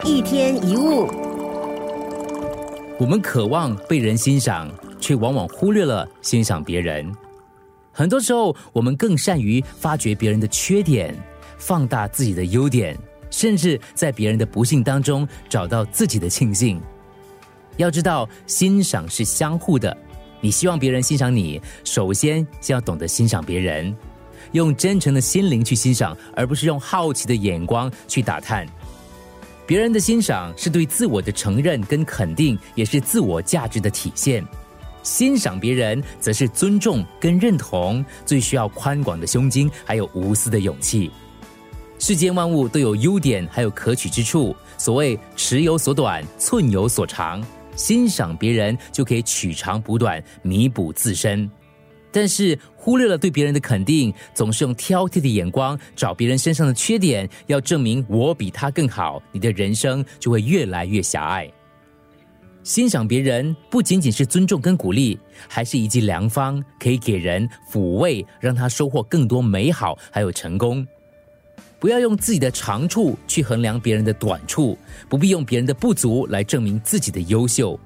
一天一物，我们渴望被人欣赏，却往往忽略了欣赏别人。很多时候，我们更善于发掘别人的缺点，放大自己的优点，甚至在别人的不幸当中找到自己的庆幸。要知道，欣赏是相互的。你希望别人欣赏你，首先先要懂得欣赏别人，用真诚的心灵去欣赏，而不是用好奇的眼光去打探。别人的欣赏是对自我的承认跟肯定，也是自我价值的体现。欣赏别人，则是尊重跟认同，最需要宽广的胸襟，还有无私的勇气。世间万物都有优点，还有可取之处。所谓尺有所短，寸有所长。欣赏别人就可以取长补短，弥补自身。但是忽略了对别人的肯定，总是用挑剔的眼光找别人身上的缺点，要证明我比他更好，你的人生就会越来越狭隘。欣赏别人不仅仅是尊重跟鼓励，还是一剂良方，可以给人抚慰，让他收获更多美好，还有成功。不要用自己的长处去衡量别人的短处，不必用别人的不足来证明自己的优秀。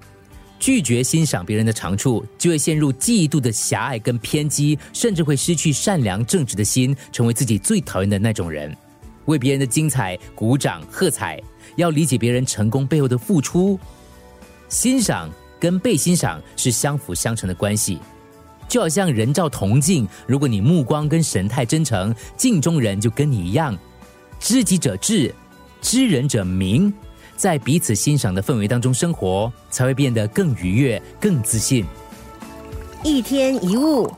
拒绝欣赏别人的长处，就会陷入嫉妒的狭隘跟偏激，甚至会失去善良正直的心，成为自己最讨厌的那种人。为别人的精彩鼓掌喝彩，要理解别人成功背后的付出。欣赏跟被欣赏是相辅相成的关系。就好像人照铜镜，如果你目光跟神态真诚，镜中人就跟你一样。知己者智，知人者明，在彼此欣赏的氛围当中生活，才会变得更愉悦、更自信。一天一物。